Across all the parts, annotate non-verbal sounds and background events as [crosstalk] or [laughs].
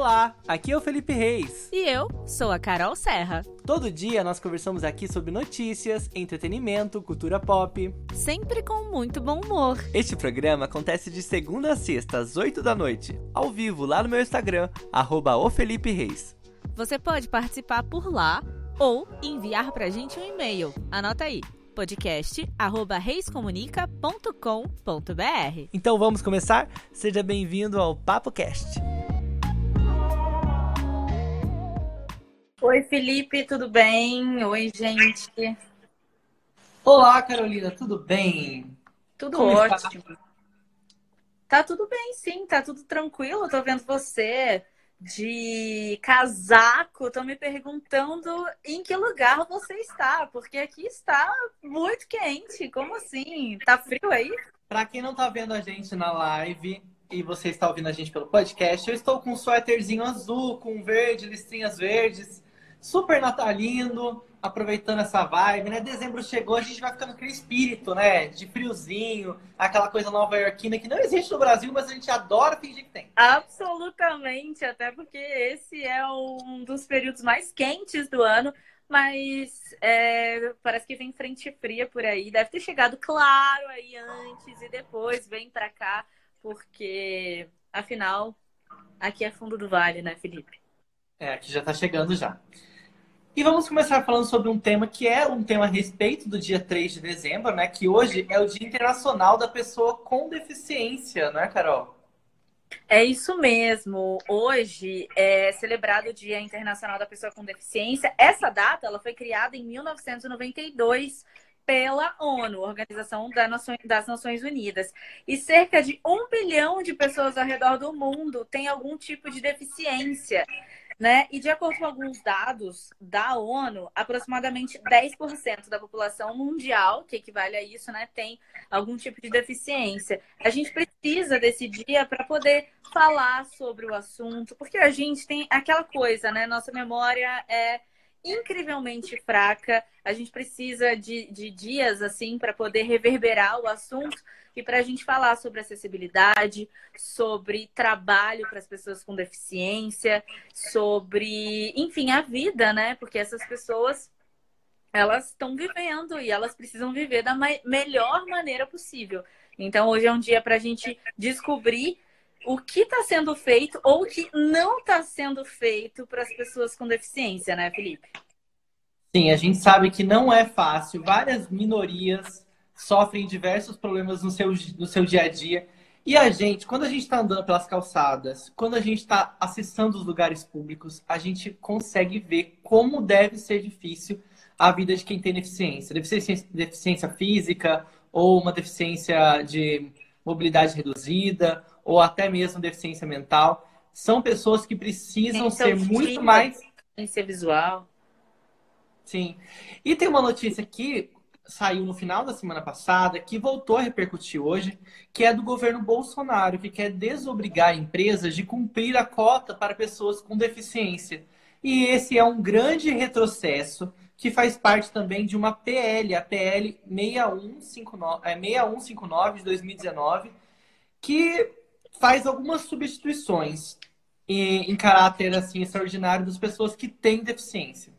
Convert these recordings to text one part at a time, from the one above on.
Olá, aqui é o Felipe Reis. E eu sou a Carol Serra. Todo dia nós conversamos aqui sobre notícias, entretenimento, cultura pop. Sempre com muito bom humor. Este programa acontece de segunda a sexta, às 8 da noite, ao vivo lá no meu Instagram, arroba Reis. Você pode participar por lá ou enviar pra gente um e-mail. Anota aí podcast@reiscomunica.com.br. Então vamos começar? Seja bem-vindo ao Papo Cast. Oi, Felipe, tudo bem? Oi, gente. Olá, Carolina, tudo bem? Tudo Como ótimo. Está? Tá tudo bem, sim, tá tudo tranquilo. Tô vendo você de casaco, estão me perguntando em que lugar você está, porque aqui está muito quente. Como assim? Tá frio aí? Para quem não tá vendo a gente na live e você está ouvindo a gente pelo podcast, eu estou com um suéterzinho azul, com verde, listrinhas verdes, super natalino aproveitando essa vibe, né? Dezembro chegou, a gente vai ficando aquele espírito, né? De friozinho, aquela coisa nova iorquina que não existe no Brasil, mas a gente adora fingir que tem. Absolutamente, até porque esse é um dos períodos mais quentes do ano, mas é, parece que vem frente fria por aí. Deve ter chegado claro aí antes e depois vem para cá, porque afinal aqui é fundo do vale, né, Felipe? É, aqui já tá chegando já. E vamos começar falando sobre um tema que é um tema a respeito do dia 3 de dezembro, né? Que hoje é o Dia Internacional da Pessoa com Deficiência, né, Carol? É isso mesmo. Hoje é celebrado o Dia Internacional da Pessoa com Deficiência. Essa data ela foi criada em 1992 pela ONU, Organização das Nações Unidas. E cerca de um bilhão de pessoas ao redor do mundo têm algum tipo de deficiência. Né? E de acordo com alguns dados da ONU, aproximadamente 10% da população mundial, que equivale a isso, né, tem algum tipo de deficiência. A gente precisa desse dia para poder falar sobre o assunto, porque a gente tem aquela coisa, né? Nossa memória é incrivelmente fraca. A gente precisa de, de dias assim para poder reverberar o assunto e para a gente falar sobre acessibilidade, sobre trabalho para as pessoas com deficiência, sobre, enfim, a vida, né? Porque essas pessoas elas estão vivendo e elas precisam viver da melhor maneira possível. Então, hoje é um dia para a gente descobrir o que está sendo feito ou o que não está sendo feito para as pessoas com deficiência, né, Felipe? Sim, a gente sabe que não é fácil. Várias minorias sofrem diversos problemas no seu, no seu dia a dia. E a gente, quando a gente está andando pelas calçadas, quando a gente está acessando os lugares públicos, a gente consegue ver como deve ser difícil a vida de quem tem deficiência. Deficiência, deficiência física, ou uma deficiência de mobilidade reduzida, ou até mesmo deficiência mental. São pessoas que precisam ser muito mais. Deficiência visual. Sim. E tem uma notícia aqui saiu no final da semana passada, que voltou a repercutir hoje, que é do governo Bolsonaro, que quer desobrigar empresas de cumprir a cota para pessoas com deficiência. E esse é um grande retrocesso que faz parte também de uma PL, a PL 6159, é, 6159 de 2019, que faz algumas substituições em, em caráter assim extraordinário das pessoas que têm deficiência.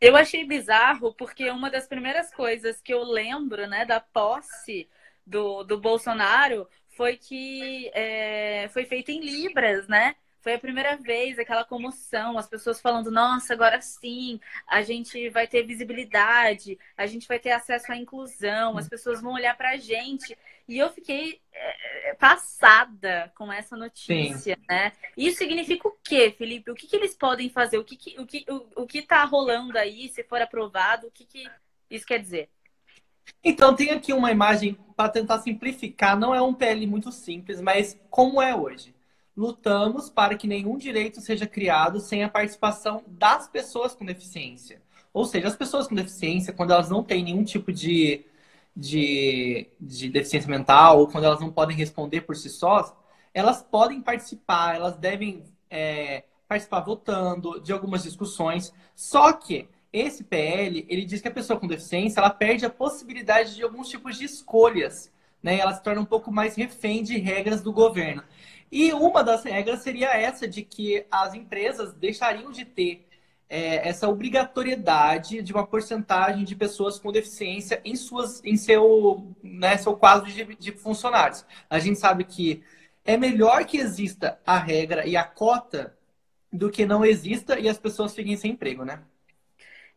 Eu achei bizarro porque uma das primeiras coisas que eu lembro, né, da posse do, do Bolsonaro foi que é, foi feita em Libras, né? Foi a primeira vez aquela comoção, as pessoas falando: nossa, agora sim, a gente vai ter visibilidade, a gente vai ter acesso à inclusão, as pessoas vão olhar para a gente. E eu fiquei é, passada com essa notícia, sim. né? Isso significa o quê, Felipe? O que, que eles podem fazer? O que, que, o que o, o que está rolando aí, se for aprovado? O que, que isso quer dizer? Então, tem aqui uma imagem para tentar simplificar. Não é um PL muito simples, mas como é hoje lutamos para que nenhum direito seja criado sem a participação das pessoas com deficiência. Ou seja, as pessoas com deficiência, quando elas não têm nenhum tipo de, de, de deficiência mental, ou quando elas não podem responder por si sós, elas podem participar, elas devem é, participar votando de algumas discussões. Só que esse PL, ele diz que a pessoa com deficiência, ela perde a possibilidade de alguns tipos de escolhas, né? Ela se torna um pouco mais refém de regras do governo. E uma das regras seria essa de que as empresas deixariam de ter é, essa obrigatoriedade de uma porcentagem de pessoas com deficiência em, suas, em seu, né, seu quadro de, de funcionários. A gente sabe que é melhor que exista a regra e a cota do que não exista e as pessoas fiquem sem emprego, né?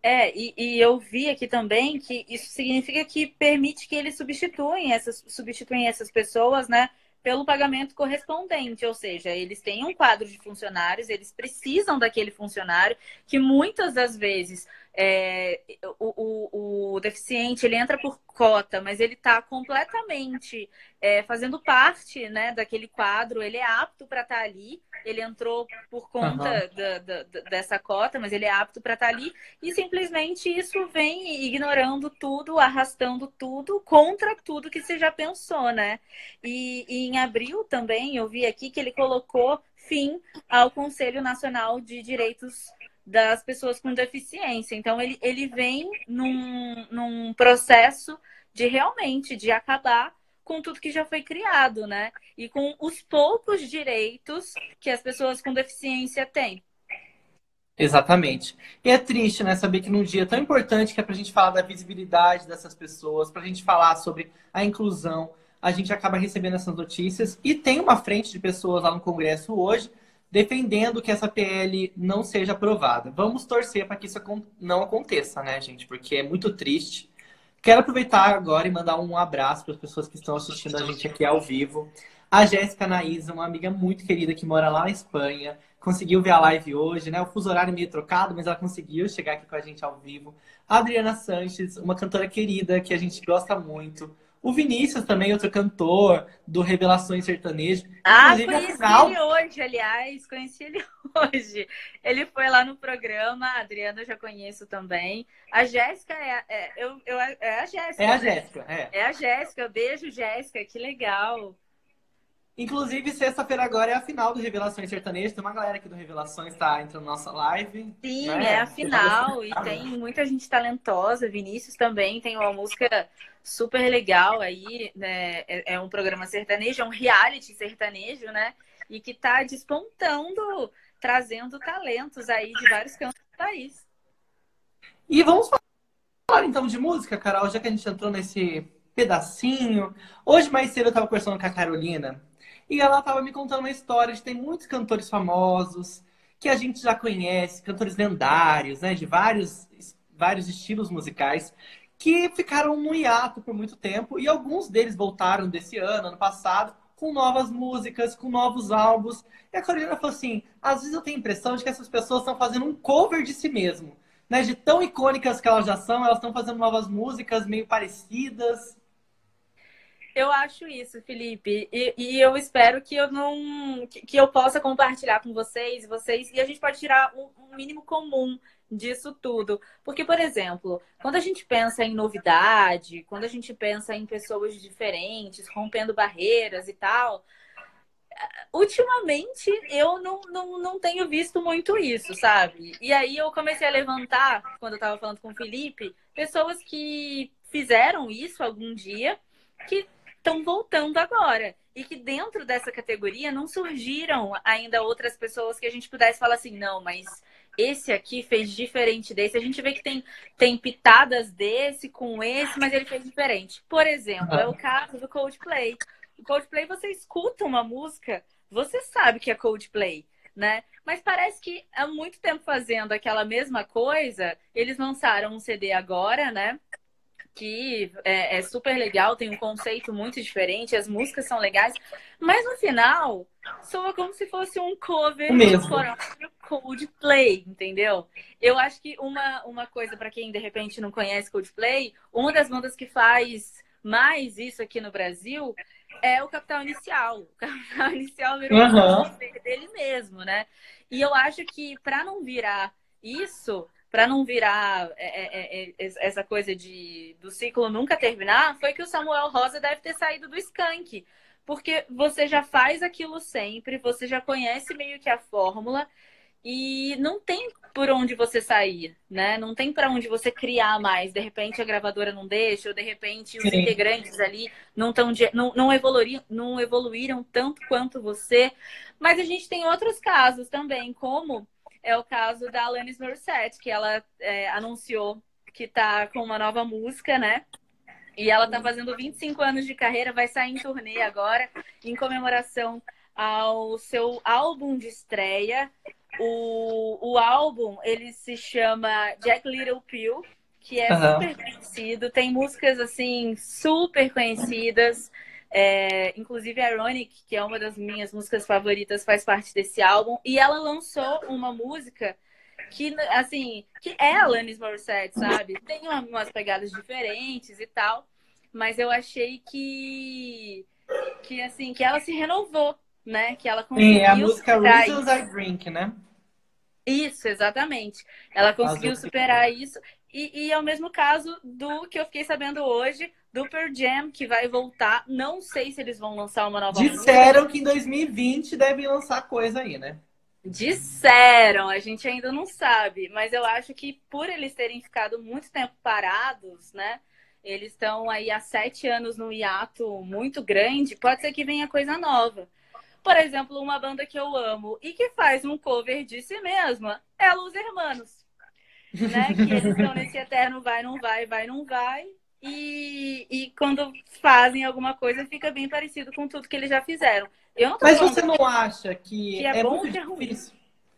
É, e, e, eu vi aqui também que isso significa que permite que eles substituem essas, substituem essas pessoas, né, pelo pagamento correspondente, ou seja, eles têm um quadro de funcionários, eles precisam daquele funcionário, que muitas das vezes é, o, o, o, deficiente ele entra por cota, mas ele está completamente é, fazendo parte né, daquele quadro, ele é apto para estar tá ali, ele entrou por conta uhum. da, da, dessa cota, mas ele é apto para estar tá ali, e simplesmente isso vem ignorando tudo, arrastando tudo contra tudo que você já pensou, né? E, e em abril também eu vi aqui que ele colocou fim ao Conselho Nacional de Direitos das pessoas com deficiência. Então, ele, ele vem num, num processo de realmente de acabar com tudo que já foi criado, né? E com os poucos direitos que as pessoas com deficiência têm. Exatamente. E é triste, né, saber que num dia tão importante que é para a gente falar da visibilidade dessas pessoas, para a gente falar sobre a inclusão, a gente acaba recebendo essas notícias. E tem uma frente de pessoas lá no Congresso hoje defendendo que essa PL não seja aprovada. Vamos torcer para que isso não aconteça, né, gente? Porque é muito triste. Quero aproveitar agora e mandar um abraço para as pessoas que estão assistindo a gente aqui ao vivo. A Jéssica Naísa, uma amiga muito querida que mora lá na Espanha, conseguiu ver a live hoje, né? O fuso horário meio trocado, mas ela conseguiu chegar aqui com a gente ao vivo. A Adriana Sanches, uma cantora querida que a gente gosta muito. O Vinícius também, outro cantor do Revelações Sertanejo. Ah, conheci final... ele hoje, aliás, conheci ele [laughs] hoje. Ele foi lá no programa, a Adriana eu já conheço também. A Jéssica é, é, eu, eu, é a Jéssica. É a né? Jéssica, é. É a Jéssica. Beijo, Jéssica, que legal. Inclusive, sexta-feira agora é a final do Revelações Sertanejo. Tem uma galera aqui do Revelações tá entrando na nossa live. Sim, né? é a final. E tem muita gente talentosa. Vinícius também tem uma música super legal aí. Né? É, é um programa sertanejo, é um reality sertanejo, né? E que tá despontando, trazendo talentos aí de vários cantos do país. E vamos falar então de música, Carol, já que a gente entrou nesse pedacinho. Hoje mais cedo eu tava conversando com a Carolina e ela estava me contando uma história de tem muitos cantores famosos que a gente já conhece, cantores lendários, né, de vários, vários estilos musicais, que ficaram no hiato por muito tempo e alguns deles voltaram desse ano, ano passado, com novas músicas, com novos álbuns. E a Carolina falou assim: às vezes eu tenho a impressão de que essas pessoas estão fazendo um cover de si mesmo. Né? De tão icônicas que elas já são, elas estão fazendo novas músicas meio parecidas. Eu acho isso, Felipe. E, e, eu espero que eu não que, eu possa compartilhar com vocês, vocês, e a gente pode tirar um, um, mínimo comum disso tudo. Porque, por exemplo, quando a gente pensa em novidade, quando a gente pensa em pessoas diferentes, rompendo barreiras e tal, ultimamente eu não, não, não tenho visto muito isso, sabe? E aí eu comecei a levantar, quando eu estava falando com o Felipe, pessoas que fizeram isso algum dia, que estão voltando agora. E que dentro dessa categoria não surgiram ainda outras pessoas que a gente pudesse falar assim, não, mas esse aqui fez diferente desse. A gente vê que tem, tem pitadas desse com esse, mas ele fez diferente. Por exemplo, é o caso do Coldplay. O Coldplay, você escuta uma música, você sabe que é Coldplay, né? Mas parece que há muito tempo fazendo aquela mesma coisa, eles lançaram um CD agora, né? Que é, é, super legal, tem um conceito muito diferente, as músicas são legais, mas no final soa como se fosse um cover do Coldplay, entendeu? Eu acho que uma, uma coisa para quem de repente não conhece Coldplay, uma das bandas que faz mais isso aqui no Brasil é o Capital Inicial. O Capital [laughs] Inicial virou uhum. um dele mesmo, né? E eu acho que para não virar isso, para não virar é, é, é, é essa coisa de do ciclo nunca terminar, foi que o Samuel Rosa deve ter saído do Skank. Porque você já faz aquilo sempre, você já conhece meio que a fórmula. e não tem por onde você sair, né? Não tem para onde você criar mais. De repente a gravadora não deixa, ou de repente os Sim. integrantes ali não, tão, não, não, evoluíram, não evoluíram tanto quanto você. Mas a gente tem outros casos também, como é o caso da Alanis Morissette, que ela é, anunciou que tá com uma nova música, né? E ela tá fazendo 25 anos de carreira, vai sair em turnê agora, em comemoração ao seu álbum de estreia. O, o álbum, ele se chama Jack Little Pill, que é uhum. super conhecido. Tem músicas, assim, super conhecidas. É, inclusive, Ironic, que é uma das minhas músicas favoritas, faz parte desse álbum. E ela lançou uma música que, assim, que é Alanis Morissette, sabe? Tem umas pegadas diferentes e tal. Mas eu achei que, que assim, que ela se renovou, né? Que ela conseguiu. Sim, é a música Reasons I Drink, né? Isso, exatamente. Ela conseguiu superar isso. E, e é o mesmo caso do que eu fiquei sabendo hoje, do Pearl Jam, que vai voltar. Não sei se eles vão lançar uma nova Disseram música. que em 2020 devem lançar coisa aí, né? Disseram, a gente ainda não sabe, mas eu acho que por eles terem ficado muito tempo parados, né? Eles estão aí há sete anos num hiato muito grande, pode ser que venha coisa nova. Por exemplo, uma banda que eu amo e que faz um cover de si mesma é Los Hermanos. Né? Que eles estão nesse [laughs] eterno vai, não vai, vai, não vai. E, e quando fazem alguma coisa, fica bem parecido com tudo que eles já fizeram. Mas você não acha que, que é, é muito é difícil?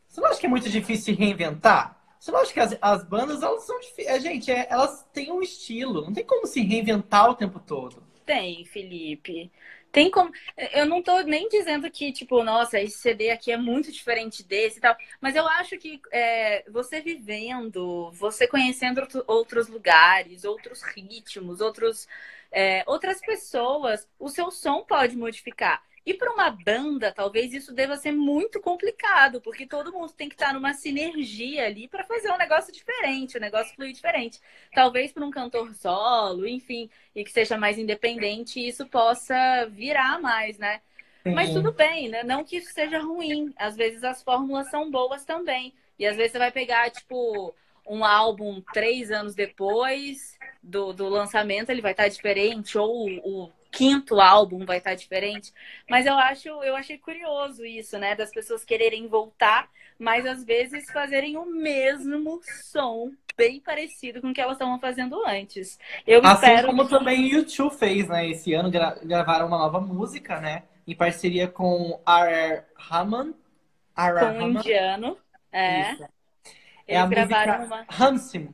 Você não acha que é muito difícil reinventar? Você não acha que as, as bandas, elas são difíceis. É, gente, é, elas têm um estilo. Não tem como se reinventar o tempo todo. Tem, Felipe. Tem como. Eu não tô nem dizendo que, tipo, nossa, esse CD aqui é muito diferente desse e tal. Mas eu acho que é, você vivendo, você conhecendo outros lugares, outros ritmos, outros, é, outras pessoas, o seu som pode modificar. E para uma banda, talvez isso deva ser muito complicado, porque todo mundo tem que estar numa sinergia ali para fazer um negócio diferente, um negócio fluir diferente. Talvez para um cantor solo, enfim, e que seja mais independente, isso possa virar mais, né? Sim. Mas tudo bem, né? Não que isso seja ruim. Às vezes as fórmulas são boas também. E às vezes você vai pegar, tipo, um álbum três anos depois do, do lançamento, ele vai estar diferente, ou o quinto álbum vai estar diferente. Mas eu acho, eu achei curioso isso, né? Das pessoas quererem voltar, mas às vezes fazerem o mesmo som bem parecido com o que elas estavam fazendo antes. Eu assim espero como que... também o YouTube fez, né? Esse ano gra gravaram uma nova música, né? Em parceria com R. Hammond. R. Com um indiano. É. Isso. Eles é gravaram uma. Hansim.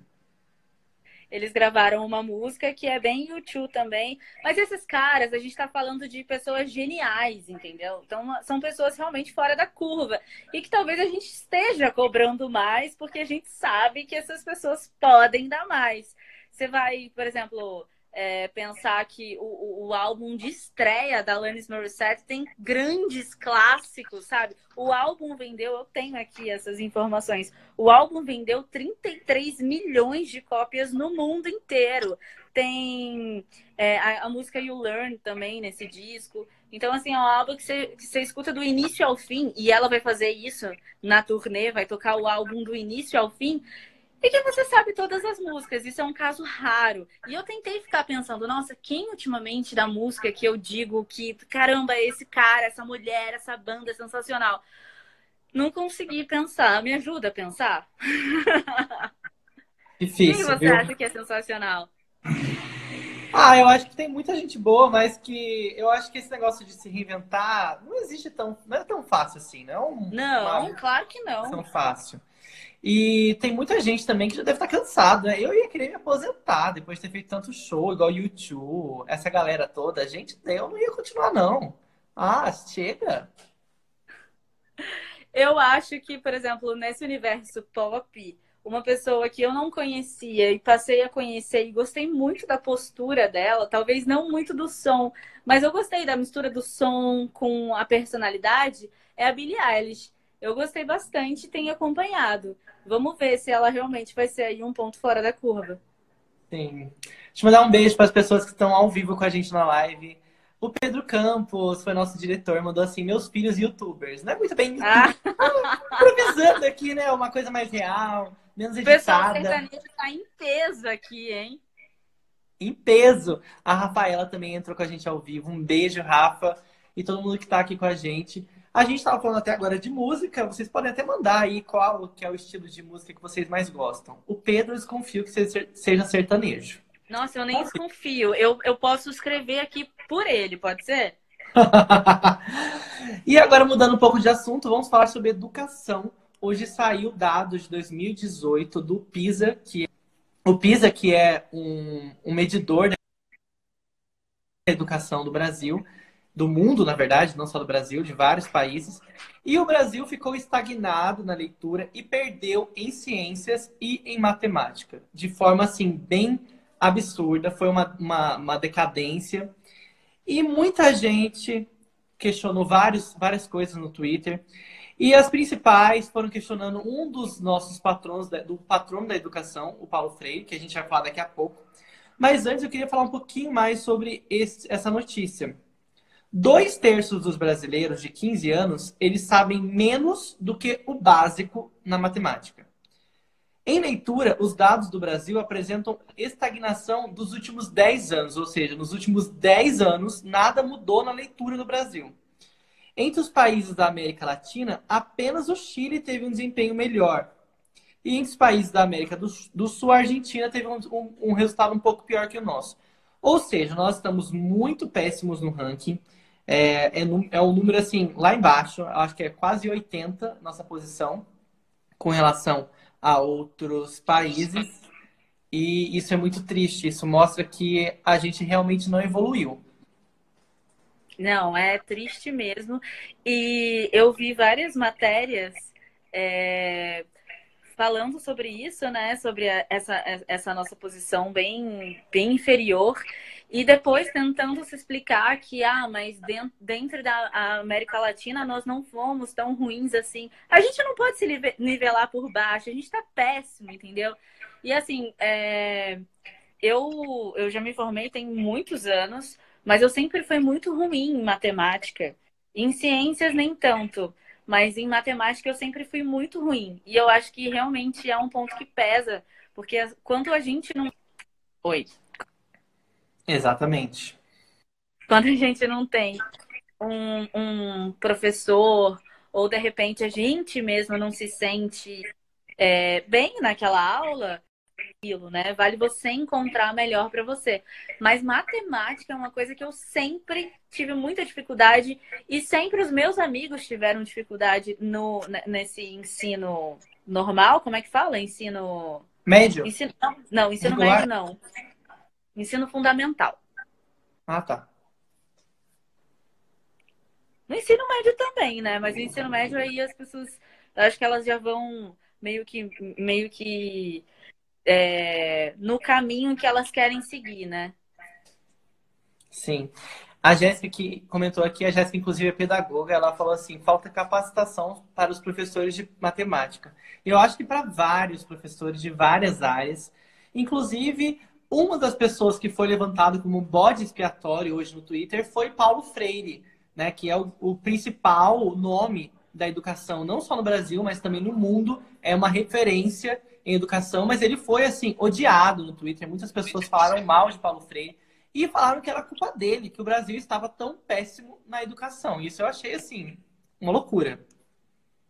Eles gravaram uma música que é bem YouTube também. Mas esses caras, a gente está falando de pessoas geniais, entendeu? Então, são pessoas realmente fora da curva. E que talvez a gente esteja cobrando mais, porque a gente sabe que essas pessoas podem dar mais. Você vai, por exemplo, é, pensar que o, o, álbum de estreia da Alanis Morissette tem grandes clássicos, sabe? O álbum vendeu, eu tenho aqui essas informações, o álbum vendeu 33 milhões de cópias no mundo inteiro. Tem é, a, a, música You Learn também nesse disco. Então, assim, é um álbum que você, que você escuta do início ao fim, e ela vai fazer isso na turnê, vai tocar o álbum do início ao fim e que você sabe todas as músicas. Isso é um caso raro. E eu tentei ficar pensando, nossa, quem ultimamente da música que eu digo que, caramba, esse cara, essa mulher, essa banda é sensacional. Não consegui pensar. Me ajuda a pensar? [laughs] Difícil. Quem você viu? acha que é sensacional? Ah, eu acho que tem muita gente boa, mas que eu acho que esse negócio de se reinventar não existe tão. Não é tão fácil assim, não é Não, claro que não. Tão fácil. E tem muita gente também que já deve estar cansado, né? Eu ia querer me aposentar depois de ter feito tanto show, igual YouTube, essa galera toda. Gente, eu não ia continuar, não. Ah, chega. Eu acho que, por exemplo, nesse universo pop, uma pessoa que eu não conhecia e passei a conhecer e gostei muito da postura dela, talvez não muito do som, mas eu gostei da mistura do som com a personalidade, é a Billie Eilish. Eu gostei bastante e tenho acompanhado. Vamos ver se ela realmente vai ser aí um ponto fora da curva. Sim. Deixa eu mandar um beijo para as pessoas que estão ao vivo com a gente na live. O Pedro Campos foi nosso diretor, mandou assim: meus filhos youtubers. Não é muito bem ah. [laughs] improvisando aqui, né? Uma coisa mais real, menos O pessoal editada. sertanejo tá em peso aqui, hein? Em peso. A Rafaela também entrou com a gente ao vivo. Um beijo, Rafa. E todo mundo que tá aqui com a gente. A gente tava falando até agora de música. Vocês podem até mandar aí qual que é o estilo de música que vocês mais gostam. O Pedro desconfio que seja sertanejo. Nossa, eu nem desconfio. Eu, eu posso escrever aqui por ele, pode ser? [laughs] e agora, mudando um pouco de assunto, vamos falar sobre educação. Hoje saiu dados de 2018 do PISA, que o PISA, que é um, um medidor da educação do Brasil, do mundo, na verdade, não só do Brasil, de vários países. E o Brasil ficou estagnado na leitura e perdeu em ciências e em matemática, de forma assim bem absurda. Foi uma, uma, uma decadência. E muita gente questionou vários, várias coisas no Twitter. E as principais foram questionando um dos nossos patrões, do patrono da educação, o Paulo Freire, que a gente vai falar daqui a pouco. Mas antes eu queria falar um pouquinho mais sobre esse, essa notícia. Dois terços dos brasileiros de 15 anos, eles sabem menos do que o básico na matemática. Em leitura, os dados do Brasil apresentam estagnação dos últimos 10 anos, ou seja, nos últimos 10 anos, nada mudou na leitura do Brasil. Entre os países da América Latina, apenas o Chile teve um desempenho melhor. E entre os países da América do, do Sul, a Argentina teve um, um, um, resultado um pouco pior que o nosso. Ou seja, nós estamos muito péssimos no ranking. É, é, é um número assim, lá embaixo, acho que é quase 80 nossa posição com relação a outros países. E isso é muito triste. Isso mostra que a gente realmente não evoluiu. Não, é triste mesmo. E eu vi várias matérias é, falando sobre isso, né? Sobre essa, essa nossa posição bem, bem inferior. E depois tentando se explicar que, ah, mas dentro, dentro da América Latina nós não fomos tão ruins assim. A gente não pode se nivelar por baixo, a gente tá péssimo, entendeu? E assim, é, eu, eu já me formei tem muitos anos. Mas eu sempre fui muito ruim em matemática. Em ciências, nem tanto. Mas em matemática eu sempre fui muito ruim. E eu acho que realmente é um ponto que pesa. Porque quando a gente não. Oi. Exatamente. Quando a gente não tem um, um professor, ou de repente a gente mesmo não se sente é, bem naquela aula, aquilo, né? Vale você encontrar melhor para você. Mas matemática é uma coisa que eu sempre tive muita dificuldade e sempre os meus amigos tiveram dificuldade no nesse ensino normal, como é que fala? Ensino médio? Ensino... Não, não, ensino Regular? médio não. Ensino fundamental. Ah, tá. No ensino médio também, né? Mas no ensino médio aí as pessoas, acho que elas já vão meio que meio que é, no caminho que elas querem seguir, né? Sim. A Jéssica que comentou aqui, a Jéssica inclusive é pedagoga, ela falou assim, falta capacitação para os professores de matemática. Eu acho que para vários professores de várias áreas, inclusive uma das pessoas que foi levantado como bode expiatório hoje no Twitter foi Paulo Freire, né, que é o, o principal nome da educação, não só no Brasil, mas também no mundo, é uma referência em educação, mas ele foi, assim, odiado no Twitter. Muitas pessoas falaram mal de Paulo Freire e falaram que era culpa dele, que o Brasil estava tão péssimo na educação. Isso eu achei, assim, uma loucura.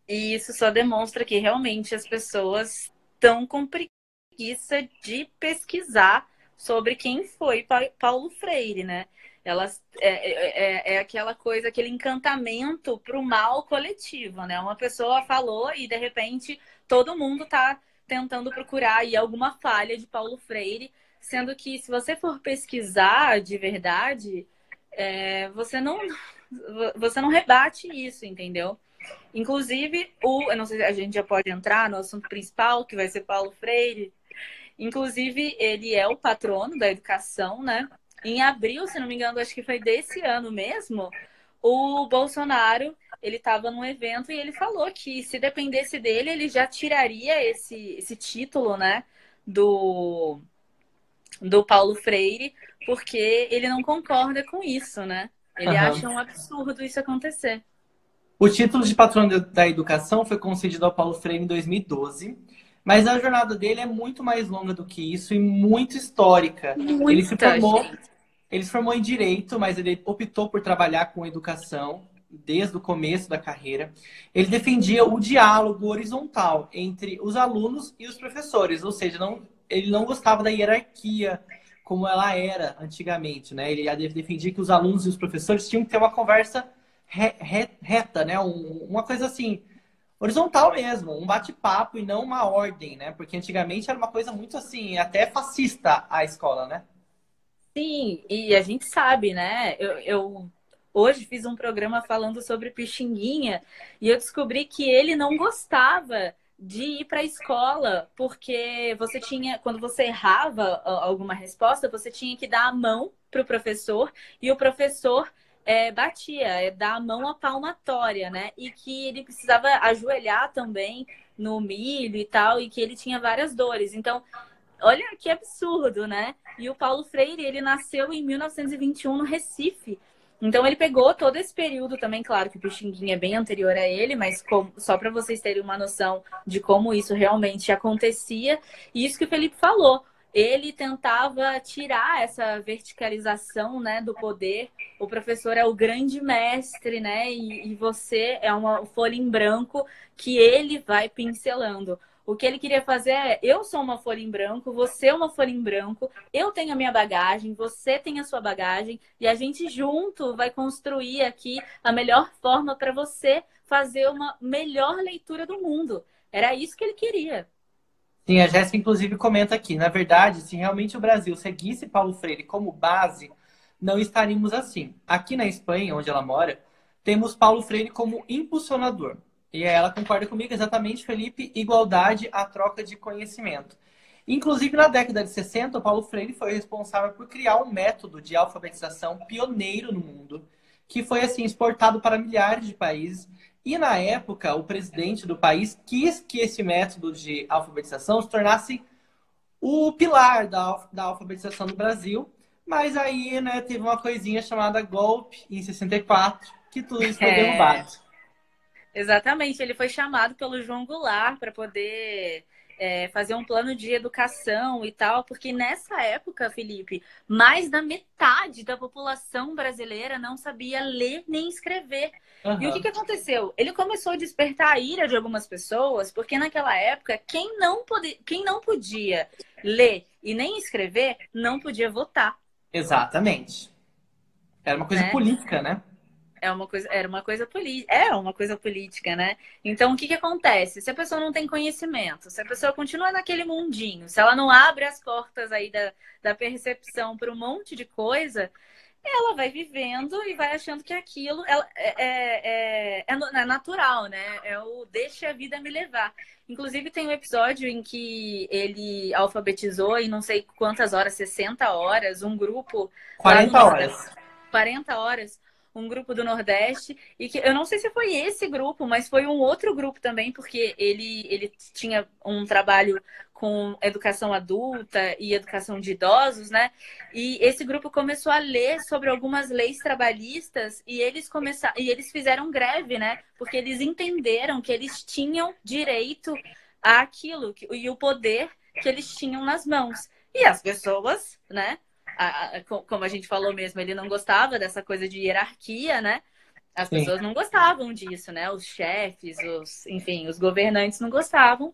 E isso só demonstra que realmente as pessoas estão com preguiça de pesquisar sobre quem foi Paulo Freire, né? Elas é, é, é, é aquela coisa, aquele encantamento para o mal coletivo, né? Uma pessoa falou e de repente todo mundo está tentando procurar aí alguma falha de Paulo Freire, sendo que se você for pesquisar de verdade, é, você não você não rebate isso, entendeu? Inclusive, o, eu não sei se a gente já pode entrar no assunto principal, que vai ser Paulo Freire. Inclusive, ele é o patrono da educação, né? Em abril, se não me engano, acho que foi desse ano mesmo, o Bolsonaro ele estava num evento e ele falou que se dependesse dele, ele já tiraria esse, esse título, né, do, do Paulo Freire, porque ele não concorda com isso, né? Ele uhum. acha um absurdo isso acontecer. O título de patrono da educação foi concedido ao Paulo Freire em 2012, mas a jornada dele é muito mais longa do que isso e muito histórica. Muita ele se formou, gente. ele se formou em direito, mas ele optou por trabalhar com educação desde o começo da carreira. Ele defendia o diálogo horizontal entre os alunos e os professores, ou seja, não, ele não gostava da hierarquia como ela era antigamente, né? Ele defendia que os alunos e os professores tinham que ter uma conversa re, re, reta, né? Um, uma coisa assim, horizontal mesmo, um bate-papo e não uma ordem, né? Porque antigamente era uma coisa muito assim, até fascista a escola, né? Sim, e a gente sabe, né? Eu, eu hoje fiz um programa falando sobre Pixinguinha e eu descobri que ele não gostava de ir para a escola, porque você tinha, quando você errava alguma resposta, você tinha que dar a mão para o professor e o professor é, batia, é dar a mão à palmatória, né? E que ele precisava ajoelhar também no milho e tal, e que ele tinha várias dores. Então, olha que absurdo, né? E o Paulo Freire, ele nasceu em 1921 no Recife. Então ele pegou todo esse período também, claro que o Pixinguinha é bem anterior a ele, mas como, só para vocês terem uma noção de como isso realmente acontecia. E isso que o Felipe falou, ele tentava tirar essa verticalização né, do poder. O professor é o grande mestre, né? E, e você é uma folha em branco que ele vai pincelando. O que ele queria fazer é: eu sou uma folha em branco, você é uma folha em branco, eu tenho a minha bagagem, você tem a sua bagagem, e a gente junto vai construir aqui a melhor forma para você fazer uma melhor leitura do mundo. Era isso que ele queria. Sim, a Jéssica, inclusive, comenta aqui. Na verdade, se realmente o Brasil seguisse Paulo Freire como base, não estaríamos assim. Aqui na Espanha, onde ela mora, temos Paulo Freire como impulsionador. E ela concorda comigo exatamente, Felipe, igualdade à troca de conhecimento. Inclusive, na década de 60, o Paulo Freire foi responsável por criar um método de alfabetização pioneiro no mundo, que foi assim exportado para milhares de países e na época, o presidente do país quis que esse método de alfabetização se tornasse o pilar da, da alfabetização no Brasil. Mas aí, né, teve uma coisinha chamada golpe em 64, que tudo isso foi é... derrubado. Exatamente, ele foi chamado pelo João Goulart para poder é, fazer um plano de educação e tal, porque nessa época, Felipe, mais da metade da população brasileira não sabia ler nem escrever. Uhum. E o que, que aconteceu? Ele começou a despertar a ira de algumas pessoas, porque naquela época, quem não, podia, quem não podia ler e nem escrever, não podia votar. Exatamente. Era uma coisa né? política, né? É uma coisa, era uma coisa política, é uma coisa política, né? Então, o que, que acontece? Se a pessoa não tem conhecimento, se a pessoa continua naquele mundinho, se ela não abre as portas aí da, da percepção para um monte de coisa, ela vai vivendo e vai achando que aquilo ela, é, é, é, é, natural, né? É o deixa a vida me levar. Inclusive, tem um episódio em que ele alfabetizou em não sei quantas horas, 60 horas, um grupo. 40 horas. 40 horas um grupo do Nordeste e que eu não sei se foi esse grupo, mas foi um outro grupo também, porque ele, ele tinha um trabalho com educação adulta e educação de idosos, né? E esse grupo começou a ler sobre algumas leis trabalhistas e eles começaram e eles fizeram greve, né? Porque eles entenderam que eles tinham direito àquilo e o poder que eles tinham nas mãos. E as pessoas, né? A, a, como a gente falou mesmo, ele não gostava dessa coisa de hierarquia, né? As Sim. pessoas não gostavam disso, né? Os chefes, os, enfim, os governantes não gostavam.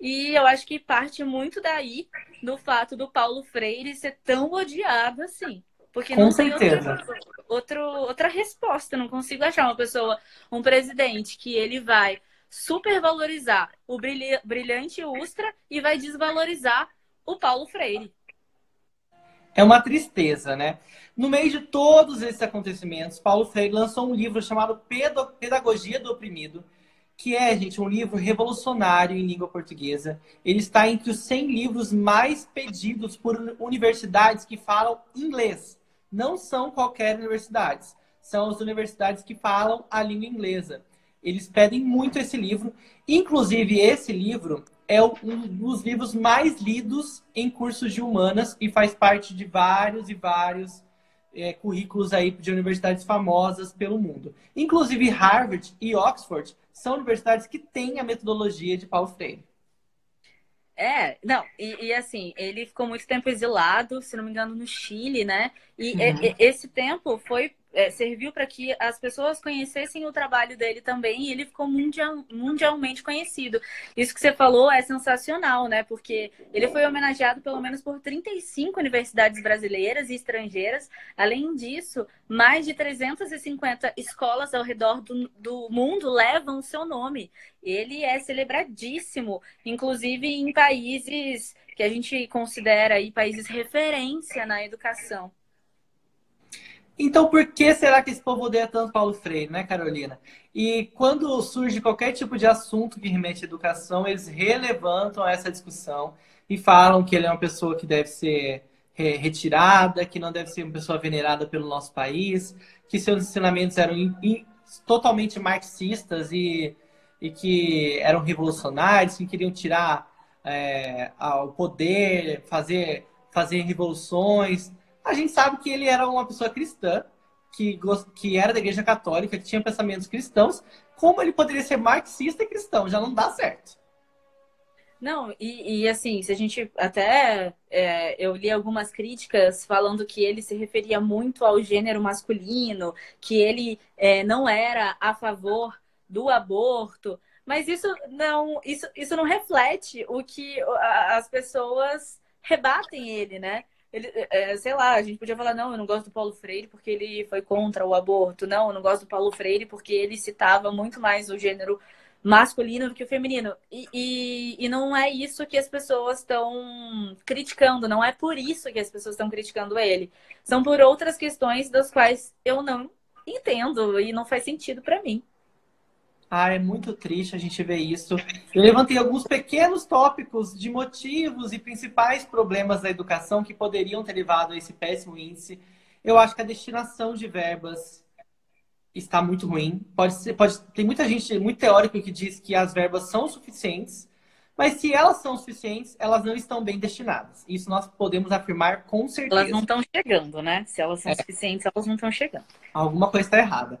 E eu acho que parte muito daí do fato do Paulo Freire ser tão odiado assim. Porque Com não certeza. tem outra, outra, outra resposta. Não consigo achar uma pessoa, um presidente, que ele vai supervalorizar o brilhante Ustra e vai desvalorizar o Paulo Freire é uma tristeza, né? No meio de todos esses acontecimentos, Paulo Freire lançou um livro chamado Pedagogia do Oprimido, que é, gente, um livro revolucionário em língua portuguesa. Ele está entre os 100 livros mais pedidos por universidades que falam inglês. Não são qualquer universidades, são as universidades que falam a língua inglesa. Eles pedem muito esse livro. Inclusive, esse livro é um dos livros mais lidos em cursos de humanas e faz parte de vários e vários é, currículos aí de universidades famosas pelo mundo. Inclusive Harvard e Oxford são universidades que têm a metodologia de Paulo Freire. É, não, e, e, assim, ele ficou muito tempo exilado, se não me engano, no Chile, né? E, uhum. e esse tempo foi é, serviu para que as pessoas conhecessem o trabalho dele também e ele ficou mundial, mundialmente conhecido. Isso que você falou é sensacional, né? Porque ele foi homenageado pelo menos por 35 universidades brasileiras e estrangeiras. Além disso, mais de 350 escolas ao redor do, do mundo levam o seu nome. Ele é celebradíssimo, inclusive em países que a gente considera aí países referência na educação. Então, por que será que esse povo odeia tanto Paulo Freire, né, Carolina? E quando surge qualquer tipo de assunto que remete à educação, eles relevantam essa discussão e falam que ele é uma pessoa que deve ser retirada, que não deve ser uma pessoa venerada pelo nosso país, que seus ensinamentos eram totalmente marxistas e, e que eram revolucionários, que queriam tirar é, o poder, fazer, fazer revoluções a gente sabe que ele era uma pessoa cristã, que, que era da igreja católica, que tinha pensamentos cristãos. Como ele poderia ser marxista e cristão? Já não dá certo. Não, e, e, assim, se a gente até é, eu li algumas críticas falando que ele se referia muito ao gênero masculino, que ele é, não era a favor do aborto, mas isso não, isso, isso não reflete o que as pessoas rebatem ele, né? Ele, é, sei lá, a gente podia falar, não, eu não gosto do Paulo Freire porque ele foi contra o aborto. Não, eu não gosto do Paulo Freire porque ele citava muito mais o gênero masculino do que o feminino. E, e, e não é isso que as pessoas estão criticando, não é por isso que as pessoas estão criticando ele. São por outras questões das quais eu não entendo e não faz sentido para mim. Ah, é muito triste a gente ver isso. Eu levantei alguns pequenos tópicos de motivos e principais problemas da educação que poderiam ter levado a esse péssimo índice. Eu acho que a destinação de verbas está muito ruim. Pode ser, pode tem muita gente, muito teórico que diz que as verbas são suficientes, mas se elas são suficientes, elas não estão bem destinadas. Isso nós podemos afirmar com certeza. Elas não estão chegando, né? Se elas são é. suficientes, elas não estão chegando. Alguma coisa está errada.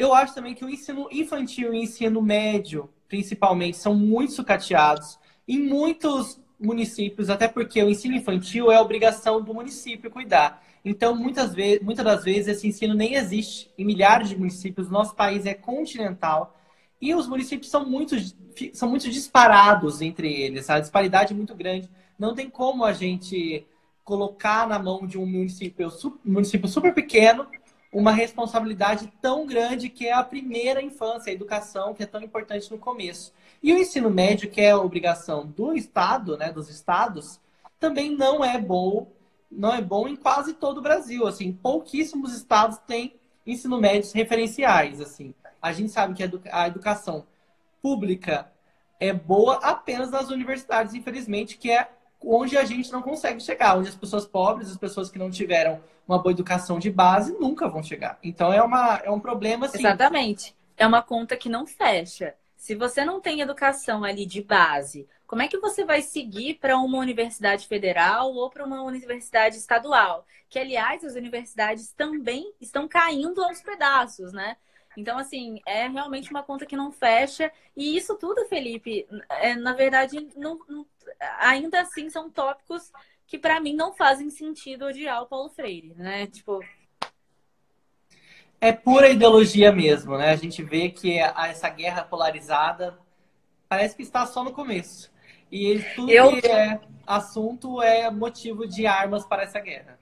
Eu acho também que o ensino infantil e o ensino médio, principalmente, são muito sucateados. Em muitos municípios, até porque o ensino infantil é obrigação do município cuidar. Então, muitas, vezes, muitas das vezes, esse ensino nem existe em milhares de municípios. Nosso país é continental e os municípios são muito, são muito disparados entre eles. A disparidade é muito grande. Não tem como a gente colocar na mão de um município, um município super pequeno uma responsabilidade tão grande que é a primeira infância, a educação, que é tão importante no começo. E o ensino médio, que é a obrigação do Estado, né, dos estados, também não é bom, não é bom em quase todo o Brasil. Assim, pouquíssimos estados têm ensino médio referenciais. Assim, a gente sabe que a educação pública é boa apenas nas universidades, infelizmente, que é onde a gente não consegue chegar, onde as pessoas pobres, as pessoas que não tiveram uma boa educação de base, nunca vão chegar. Então é, uma, é um problema assim. Exatamente. É uma conta que não fecha. Se você não tem educação ali de base, como é que você vai seguir para uma universidade federal ou para uma universidade estadual? Que, aliás, as universidades também estão caindo aos pedaços, né? Então, assim, é realmente uma conta que não fecha. E isso tudo, Felipe, é, na verdade, não, não, ainda assim são tópicos que para mim não fazem sentido odiar o Paulo Freire, né? Tipo. É pura ideologia mesmo, né? A gente vê que essa guerra polarizada parece que está só no começo. E tudo Eu... que é assunto é motivo de armas para essa guerra.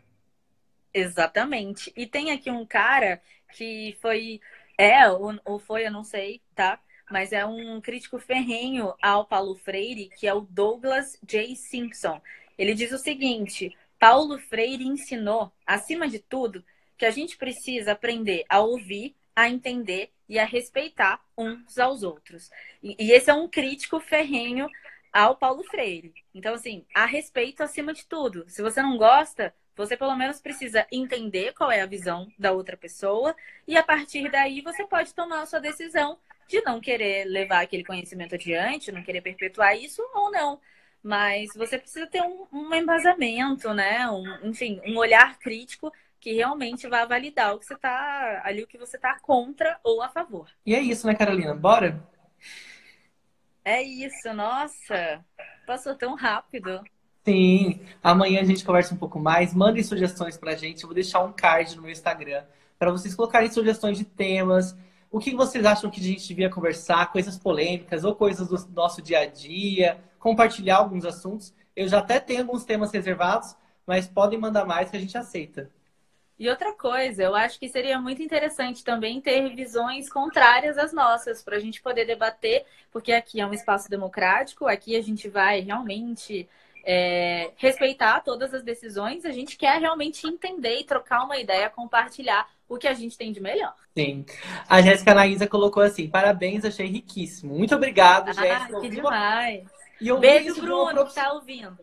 Exatamente. E tem aqui um cara que foi. É, ou, ou foi, eu não sei, tá? Mas é um crítico ferrenho ao Paulo Freire, que é o Douglas J. Simpson. Ele diz o seguinte: Paulo Freire ensinou, acima de tudo, que a gente precisa aprender a ouvir, a entender e a respeitar uns aos outros. E, e esse é um crítico ferrenho ao Paulo Freire. Então, assim, a respeito acima de tudo. Se você não gosta, você pelo menos precisa entender qual é a visão da outra pessoa e a partir daí você pode tomar a sua decisão de não querer levar aquele conhecimento adiante, não querer perpetuar isso ou não. Mas você precisa ter um, um embasamento, né? Um, enfim, um olhar crítico que realmente vá validar o que você tá ali, o que você tá contra ou a favor. E é isso, né, Carolina? Bora? É isso, nossa, passou tão rápido. Sim, amanhã a gente conversa um pouco mais. Mandem sugestões pra gente. Eu vou deixar um card no meu Instagram para vocês colocarem sugestões de temas. O que vocês acham que a gente devia conversar? Coisas polêmicas ou coisas do nosso dia a dia? Compartilhar alguns assuntos. Eu já até tenho alguns temas reservados, mas podem mandar mais que a gente aceita. E outra coisa, eu acho que seria muito interessante também ter visões contrárias às nossas, para a gente poder debater, porque aqui é um espaço democrático, aqui a gente vai realmente é, respeitar todas as decisões, a gente quer realmente entender e trocar uma ideia, compartilhar o que a gente tem de melhor. Sim. A Jéssica Anaísa colocou assim: parabéns, achei riquíssimo. Muito obrigado, Jéssica. Ah, que demais. E eu beijo, Bruno, prof... que tá ouvindo.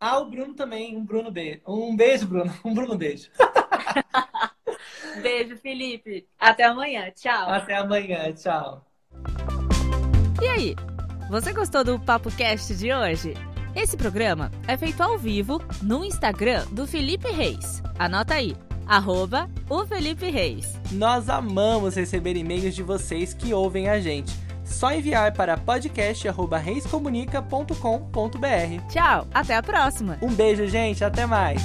Ah, o Bruno também. Um Bruno beijo. Um beijo, Bruno. [laughs] Um Bruno beijo. [laughs] beijo, Felipe. Até amanhã. Tchau. Até amanhã. Tchau. E aí? Você gostou do Papo Cast de hoje? Esse programa é feito ao vivo no Instagram do Felipe Reis. Anota aí, arroba o Felipe Reis. Nós amamos receber e-mails de vocês que ouvem a gente. Só enviar para podcast.reiscomunica.com.br. Tchau, até a próxima. Um beijo, gente, até mais.